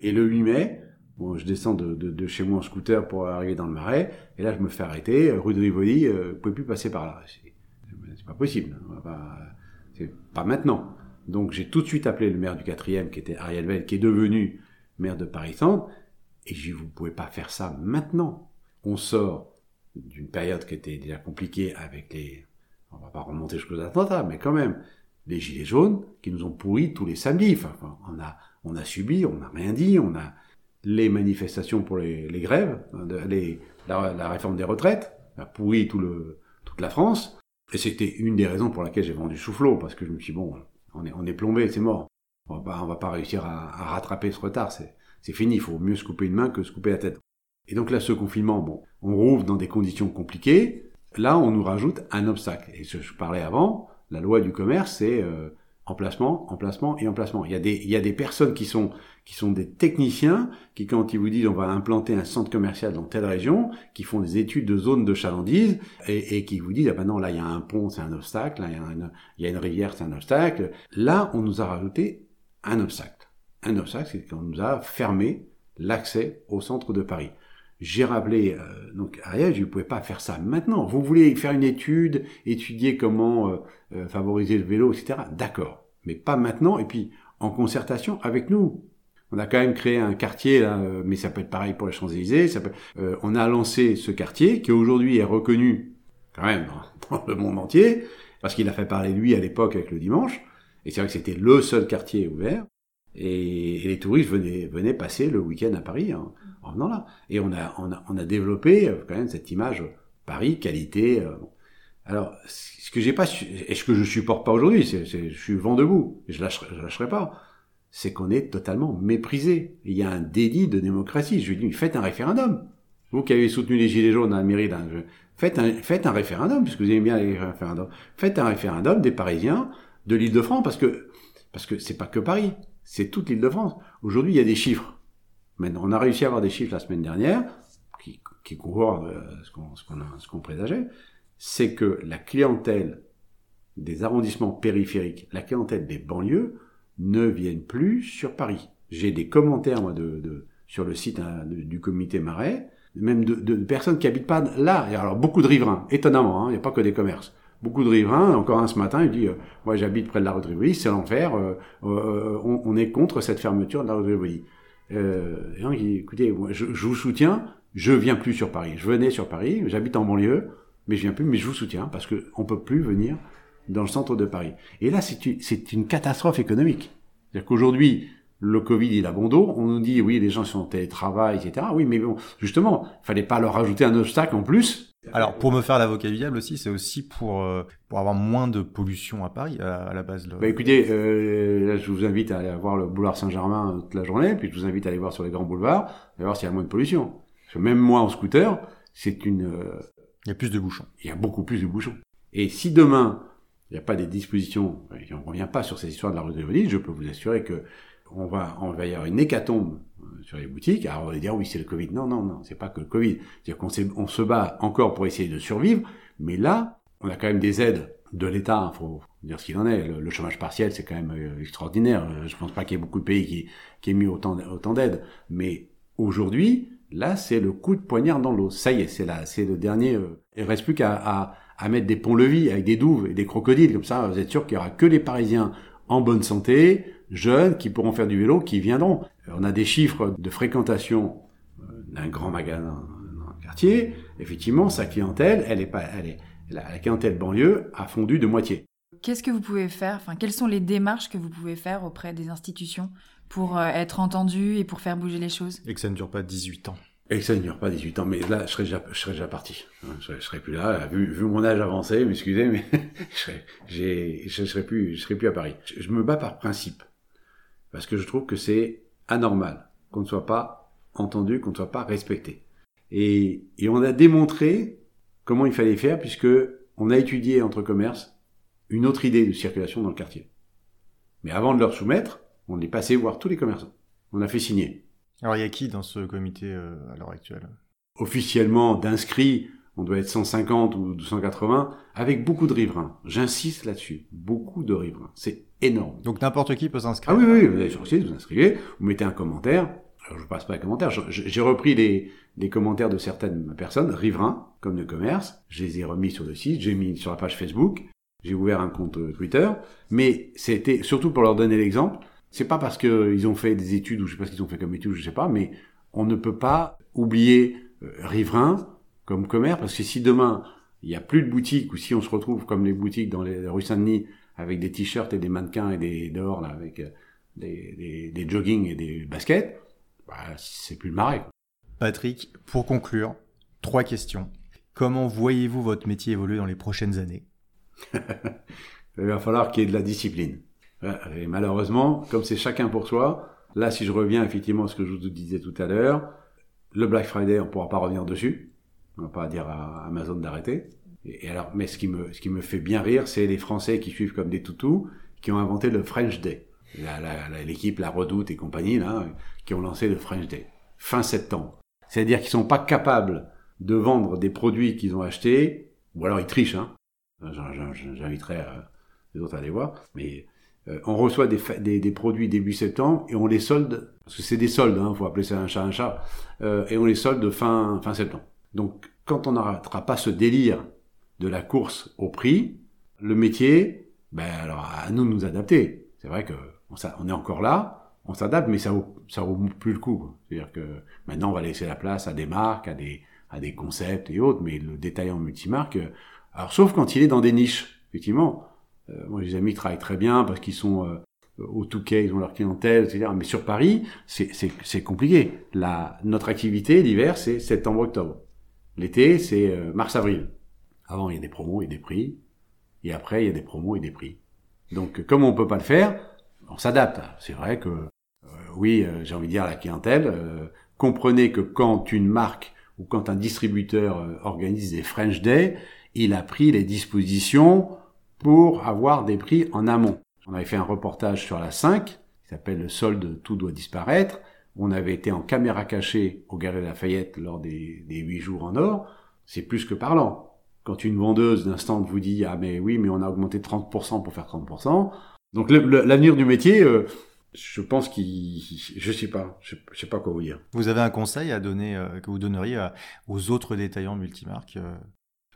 Et le 8 mai, Bon, je descends de, de, de, chez moi en scooter pour arriver dans le marais, et là je me fais arrêter, rue de Rivoli, euh, vous pouvez plus passer par là. C'est pas possible, c'est pas maintenant. Donc j'ai tout de suite appelé le maire du quatrième, qui était Ariel Vell, qui est devenu maire de Paris-Centre, et j'ai dit, vous pouvez pas faire ça maintenant. On sort d'une période qui était déjà compliquée avec les, on va pas remonter jusqu'aux attentats, mais quand même, les gilets jaunes qui nous ont pourri tous les samedis. Enfin, on a, on a subi, on n'a rien dit, on a, les manifestations pour les, les grèves, les, la, la, réforme des retraites, a pourri tout le, toute la France. Et c'était une des raisons pour laquelle j'ai vendu Soufflot, parce que je me suis dit, bon, on est, on est plombé, c'est mort. On va pas, on va pas réussir à, à rattraper ce retard, c'est, c'est fini, il faut mieux se couper une main que se couper la tête. Et donc là, ce confinement, bon, on rouvre dans des conditions compliquées. Là, on nous rajoute un obstacle. Et ce que je parlais avant, la loi du commerce, c'est euh, emplacement, emplacement et emplacement. Il y a des, il y a des personnes qui sont, qui sont des techniciens, qui quand ils vous disent on va implanter un centre commercial dans telle région, qui font des études de zone de chalandise, et, et qui vous disent, ah ben non, là il y a un pont, c'est un obstacle, là il y a une, il y a une rivière, c'est un obstacle. Là, on nous a rajouté un obstacle. Un obstacle, c'est qu'on nous a fermé l'accès au centre de Paris. J'ai rappelé, euh, donc Ariel, je ne pouvais pas faire ça maintenant. Vous voulez faire une étude, étudier comment euh, euh, favoriser le vélo, etc. D'accord, mais pas maintenant. Et puis en concertation avec nous. On a quand même créé un quartier, là, euh, mais ça peut être pareil pour les Champs-Élysées. Euh, on a lancé ce quartier qui aujourd'hui est reconnu quand même dans, le monde entier parce qu'il a fait parler lui à l'époque avec le dimanche. Et c'est vrai que c'était le seul quartier ouvert. Et, et, les touristes venaient, venaient passer le week-end à Paris hein, en venant là. Et on a, on a, développé euh, quand même cette image Paris, qualité. Euh, alors, ce que j'ai pas, et ce que je supporte pas aujourd'hui, c'est, je suis vent debout, je lâcherai, lâcherai pas, c'est qu'on est totalement méprisé. Il y a un délit de démocratie. Je lui dis, faites un référendum. Vous qui avez soutenu les Gilets jaunes à la mairie, là, faites un, faites un référendum, puisque vous aimez bien les référendums. Faites un référendum des Parisiens de l'île de France, parce que, parce que c'est pas que Paris, c'est toute l'île de France. Aujourd'hui, il y a des chiffres. Maintenant, on a réussi à avoir des chiffres la semaine dernière, qui, qui courent euh, ce qu'on ce qu'on présageait, c'est que la clientèle des arrondissements périphériques, la clientèle des banlieues, ne viennent plus sur Paris. J'ai des commentaires moi de, de sur le site hein, du comité Marais, même de, de, personnes qui habitent pas là. Et alors beaucoup de riverains, étonnamment, hein, il n'y a pas que des commerces. Beaucoup de riverains, encore un ce matin, il dit euh, moi j'habite près de la rue de c'est l'enfer, euh, euh, on, on, est contre cette fermeture de la rue de. Euh, et donc, écoutez, moi, je, je, vous soutiens, je viens plus sur Paris. Je venais sur Paris, j'habite en banlieue, mais je viens plus, mais je vous soutiens parce que on peut plus venir dans le centre de Paris. Et là, c'est une, catastrophe économique. C'est-à-dire qu'aujourd'hui, le Covid, il a bon dos. On nous dit, oui, les gens sont en télétravail, etc. Oui, mais bon, justement, fallait pas leur ajouter un obstacle en plus. Alors, pour me faire l'avocat viable aussi, c'est aussi pour, euh, pour avoir moins de pollution à Paris, à, à la base. Bah écoutez, euh, là, je vous invite à aller voir le boulevard Saint-Germain toute la journée, puis je vous invite à aller voir sur les grands boulevards, à voir s'il y a moins de pollution. Parce que même moi, en scooter, c'est une... Euh, il y a plus de bouchons. Il y a beaucoup plus de bouchons. Et si demain, il n'y a pas des dispositions, et on ne revient pas sur ces histoires de la rue de je peux vous assurer que on va, y avoir une hécatombe euh, sur les boutiques. Alors on va dire oui c'est le Covid. Non non non, c'est pas que le Covid. C'est-à-dire qu'on on se bat encore pour essayer de survivre, mais là on a quand même des aides de l'État. Il faut dire ce qu'il en est. Le, chômage partiel c'est quand même euh, extraordinaire. Euh, je pense pas qu'il y ait beaucoup de pays qui, qui aient mis autant, d'aides, mais aujourd'hui là c'est le coup de poignard dans l'eau. Ça y est, c'est là, c'est le dernier. il reste plus qu'à mettre des ponts-levis avec des douves et des crocodiles comme ça. Vous êtes sûr qu'il y aura que les Parisiens en bonne santé, jeunes, qui pourront faire du vélo, qui viendront. On a des chiffres de fréquentation euh, d'un grand magasin dans un quartier. Effectivement, sa clientèle, elle est pas, elle est, la clientèle banlieue a fondu de moitié. Qu'est-ce que vous pouvez faire? Enfin, quelles sont les démarches que vous pouvez faire auprès des institutions pour euh, être entendu et pour faire bouger les choses? Et que ça ne dure pas 18 ans. Et que ça ne dure pas 18 ans, mais là, je serais déjà, je serais déjà parti. Je, je serais plus là, vu, vu mon âge avancé, m'excusez, mais je serais, j'ai, je serais plus, je serais plus à Paris. Je, je me bats par principe. Parce que je trouve que c'est anormal qu'on ne soit pas entendu, qu'on ne soit pas respecté. Et, et on a démontré comment il fallait faire puisque on a étudié entre commerces une autre idée de circulation dans le quartier. Mais avant de leur soumettre, on est passé voir tous les commerçants. On a fait signer. Alors il y a qui dans ce comité euh, à l'heure actuelle? Officiellement d'inscrits, on doit être 150 ou 280, avec beaucoup de riverains. J'insiste là-dessus. Beaucoup de riverains. C'est énorme. Donc n'importe qui peut s'inscrire Ah oui, oui, vous allez sur le site, vous inscrivez, vous mettez un commentaire. Alors je passe pas les commentaires, j'ai repris les, les commentaires de certaines personnes, riverains, comme de commerce. Je les ai remis sur le site, j'ai mis sur la page Facebook, j'ai ouvert un compte euh, Twitter. Mais c'était surtout pour leur donner l'exemple. C'est pas parce qu'ils ont fait des études ou je sais pas ce qu'ils ont fait comme études, je sais pas, mais on ne peut pas oublier euh, riverains comme commerce parce que si demain il y a plus de boutiques ou si on se retrouve comme les boutiques dans les rues Saint-Denis avec des t-shirts et des mannequins et des dehors là avec euh, des, des, des joggings et des baskets, bah, c'est plus le marais. Patrick, pour conclure, trois questions. Comment voyez-vous votre métier évoluer dans les prochaines années? Il va falloir qu'il y ait de la discipline. Ouais, Et malheureusement, comme c'est chacun pour soi, là, si je reviens effectivement à ce que je vous disais tout à l'heure, le Black Friday, on pourra pas revenir dessus. On va pas dire à Amazon d'arrêter. Et alors, mais ce qui me, ce qui me fait bien rire, c'est les Français qui suivent comme des toutous, qui ont inventé le French Day. L'équipe, la Redoute et compagnie, là, qui ont lancé le French Day. Fin septembre. C'est-à-dire qu'ils sont pas capables de vendre des produits qu'ils ont achetés, ou alors ils trichent, hein. J'in- j'in- J'inviterai euh, les autres à aller voir. Mais euh, on reçoit des, des produits début septembre et on les solde, parce que c'est des soldes, hein, faut appeler ça un chat un chat, euh, et on les solde fin, fin septembre. Donc quand on n'arrêtera pas ce délire de la course au prix, le métier, ben alors à nous de nous adapter. C'est vrai que on, est encore là, on s'adapte, mais ça vaut, ça vaut plus le coup. C'est-à-dire que maintenant on va laisser la place à des marques, à des, à des concepts et autres, mais le détaillant multimarque, euh, alors sauf quand il est dans des niches, effectivement. Euh, moi, des amis travaillent très bien parce qu'ils sont euh, au Touquet, ils ont leur clientèle, etc. Mais sur Paris, c'est compliqué. La, notre activité, l'hiver, c'est septembre-octobre. L'été, c'est euh, mars-avril. Avant, il y a des promos et des prix. Et après, il y a des promos et des prix. Donc, euh, comme on peut pas le faire, on s'adapte. C'est vrai que, euh, oui, euh, j'ai envie de dire la clientèle, comprenez que quand une marque ou quand un distributeur organise des French Day, il a pris les dispositions pour avoir des prix en amont. On avait fait un reportage sur la 5, qui s'appelle Le solde, tout doit disparaître. On avait été en caméra cachée au Galerie Lafayette lors des, des 8 jours en or. C'est plus que parlant. Quand une vendeuse d'un stand vous dit, ah mais oui, mais on a augmenté 30% pour faire 30%. Donc l'avenir du métier, euh, je pense qu'il, je sais pas, je, je sais pas quoi vous dire. Vous avez un conseil à donner, euh, que vous donneriez à- aux autres détaillants multimarques euh,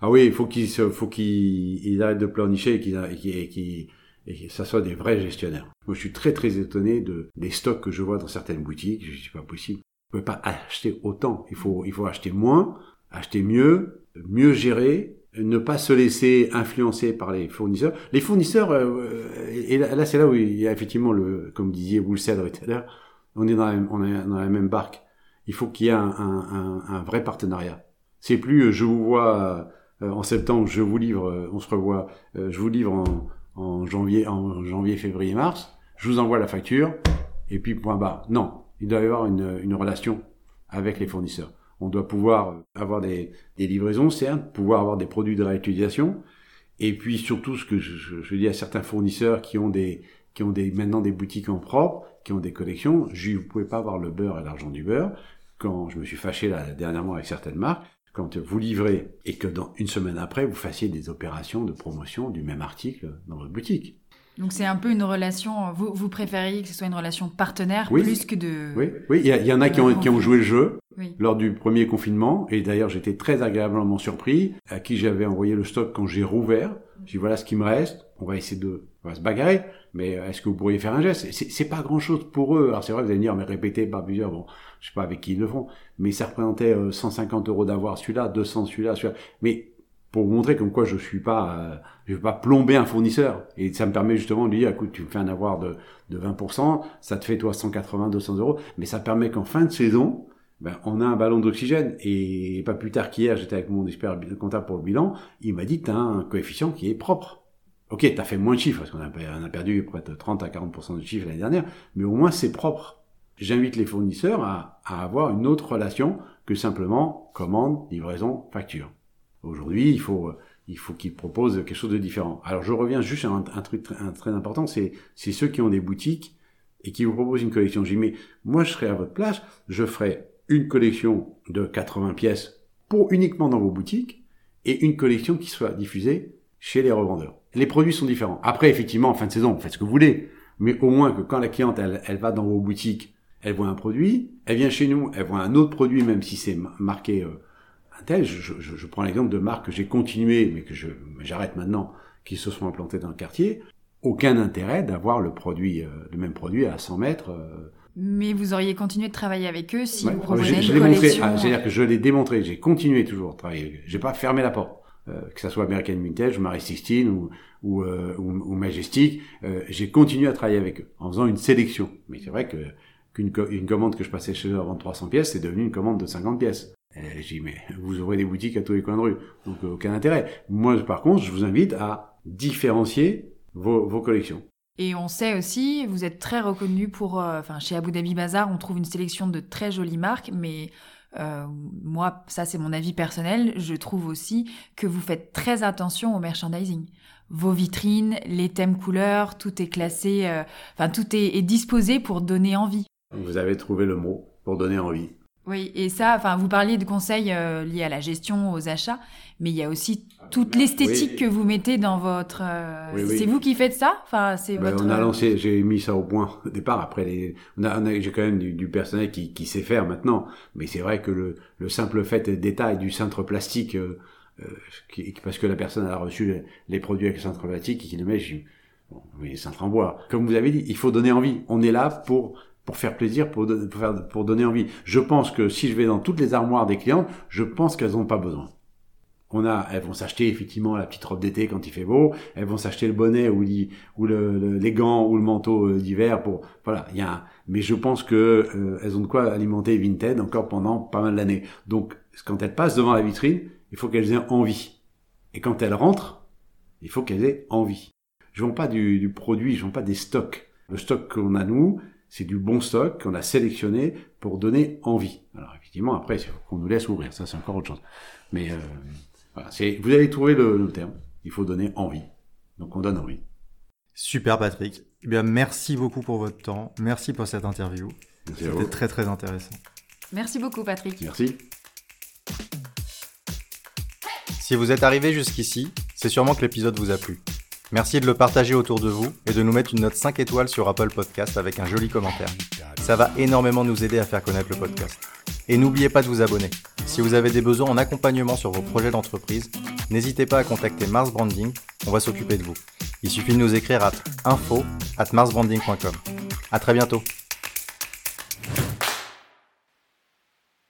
Ah oui, il faut qu'ils arrêtent de pleurnicher et qu'ils et qu'ils- et que ça soit des vrais gestionnaires. Moi, je suis très très étonné de des stocks que je vois dans certaines boutiques. Je dis pas possible. Vous pouvez pas acheter autant. Il faut il faut acheter moins, acheter mieux, mieux gérer, ne pas se laisser influencer par les fournisseurs. Les fournisseurs, euh, et là, c'est là où il y a effectivement le, comme disiez vous le savez tout à l'heure, on est dans la, on est dans la même barque. Il faut qu'il y ait un, un, un, vrai partenariat. C'est plus euh, je vous vois euh, en septembre, je vous livre, on se revoit, je vous livre en, en janvier, en janvier, février, mars, je vous envoie la facture, et puis point barre. Non, il doit y avoir une, une relation avec les fournisseurs. On doit pouvoir avoir des, des livraisons, certes, pouvoir avoir des produits de réutilisation, et puis surtout ce que je dis à certains fournisseurs qui ont des qui ont des maintenant des boutiques en propre, qui ont des collections, je dis vous pouvez pas avoir le beurre et l'argent du beurre. Quand je me suis fâché là dernièrement avec certaines marques, quand vous livrez et que dans une semaine après vous fassiez des opérations de promotion du même article dans votre boutique. Donc c'est un peu une relation, vous, vous préfériez que ce soit une relation partenaire Oui. plus que de... Oui, oui, il y, a- il y en a qui ont, qui ont joué le jeu Oui. lors du premier confinement, et d'ailleurs j'étais très agréablement surpris, à qui j'avais envoyé le stock quand j'ai rouvert. J'ai dit voilà ce qui me reste, on va essayer de, on va se bagarrer, mais est-ce que vous pourriez faire un geste? C'est- C'est pas grand-chose pour eux. Alors c'est vrai, vous allez me dire, mais répéter par plusieurs, bon, je sais pas avec qui ils le font, mais ça représentait euh, 150 euros d'avoir celui-là, 200 celui-là, celui-là. Mais pour vous montrer comme quoi je suis pas, euh, je vais pas plomber un fournisseur. Et ça me permet justement de lui dire, écoute, tu me fais un avoir de, de 20%, ça te fait toi 180, 200 euros, mais ça permet qu'en fin de saison, ben, on a un ballon d'oxygène. Et pas plus tard qu'hier, j'étais avec mon expert comptable pour le bilan, il m'a dit, tu as un coefficient qui est propre. Ok, tu as fait moins de chiffres, parce qu'on a, a perdu près de 30 à 40% de chiffres l'année dernière, mais au moins c'est propre. J'invite les fournisseurs à, à avoir une autre relation que simplement commande, livraison, facture. Aujourd'hui, il faut il faut qu'ils proposent quelque chose de différent. Alors je reviens juste à un, truc très, très important, c'est c'est ceux qui ont des boutiques et qui vous proposent une collection. J'ai mais moi je serais à votre place, je ferais une collection de 80 pièces pour uniquement dans vos boutiques et une collection qui soit diffusée chez les revendeurs. Les produits sont différents. Après, effectivement, en fin de saison, faites ce que vous voulez. Mais au moins que quand la cliente, elle, elle va dans vos boutiques, elle voit un produit, elle vient chez nous, elle voit un autre produit, même si c'est marqué euh, un tel. Je, je, je prends l'exemple de marques que j'ai continué, mais que je j'arrête maintenant, qui se sont implantées dans le quartier. Aucun intérêt d'avoir le produit, euh, le même produit à 100 mètres. Euh, mais vous auriez continué de travailler avec eux si vous proposiez une collection. Ah, c'est-à-dire que je l'ai démontré. J'ai continué toujours à travailler avec eux. J'ai pas fermé la porte. Euh, que ça soit American Vintage ou Marie 16 ou, ou, euh, ou, Majestic, euh, j'ai continué à travailler avec eux en faisant une sélection. Mais c'est vrai que qu'une une commande que je passais chez eux avant 300 pièces, c'est devenu une commande de 50 pièces. Et j'ai dit, mais vous ouvrez des boutiques à tous les coins de rue, donc aucun intérêt. Moi, par contre, je vous invite à différencier vos, collections. Et on sait aussi, vous êtes très reconnu pour, euh, enfin chez Abu Dhabi Bazaar, on trouve une sélection de très jolies marques, mais euh, moi, ça c'est mon avis personnel, je trouve aussi que vous faites très attention au merchandising. Vos vitrines, les thèmes couleurs, tout est classé, euh, enfin tout est disposé pour donner envie. Vous avez trouvé le mot pour donner envie. Oui, et ça, enfin, vous parliez de conseils euh, liés à la gestion, aux achats, mais il y a aussi toute l'esthétique que vous mettez dans votre. Euh, c'est vous qui faites ça, enfin, c'est ben, votre. On a lancé, j'ai mis ça au point au départ. Après, les, on a, j'ai quand même du, personnel qui, qui, sait faire maintenant, mais c'est vrai que le, le simple fait d'état et du cintre plastique, euh, qui, parce que la personne a reçu les, produits avec le cintre plastique et qui le met, je, bon, oui, cintre en bois. Comme vous avez dit, il faut donner envie. On est là pour pour faire plaisir, pour, pour, faire, pour donner envie. Je pense que si je vais dans toutes les armoires des clientes, je pense qu'elles n'ont pas besoin. On a, elles vont s'acheter effectivement la petite robe d'été quand il fait beau, elles vont s'acheter le bonnet ou, ou le, les gants ou le manteau euh, d'hiver pour, voilà, il y a, mais je pense que euh, elles ont de quoi alimenter Vinted encore pendant pas mal d'années. Donc, quand elles passent devant la vitrine, il faut qu'elles aient envie. Et quand elles rentrent, il faut qu'elles aient envie. Je vends pas du, du produit, je vends pas des stocks. Le stock qu'on a nous, c'est du bon stock qu'on a sélectionné pour donner envie. Alors effectivement, après, il faut qu'on nous laisse ouvrir, ça c'est encore autre chose. Mais euh, voilà, vous avez trouvé le, terme, il faut donner envie. Donc on donne envie. Super Patrick. Eh bien, merci beaucoup pour votre temps, merci pour cette interview. C'était très très intéressant. Merci beaucoup Patrick. Merci. Si vous êtes arrivé jusqu'ici, c'est sûrement que l'épisode vous a plu. Merci de le partager autour de vous et de nous mettre une note 5 étoiles sur Apple Podcast avec un joli commentaire. Ça va énormément nous aider à faire connaître le podcast. Et n'oubliez pas de vous abonner. Si vous avez des besoins en accompagnement sur vos projets d'entreprise, n'hésitez pas à contacter Mars Branding, on va s'occuper de vous. Il suffit de nous écrire à info at marsbranding.com. À très bientôt.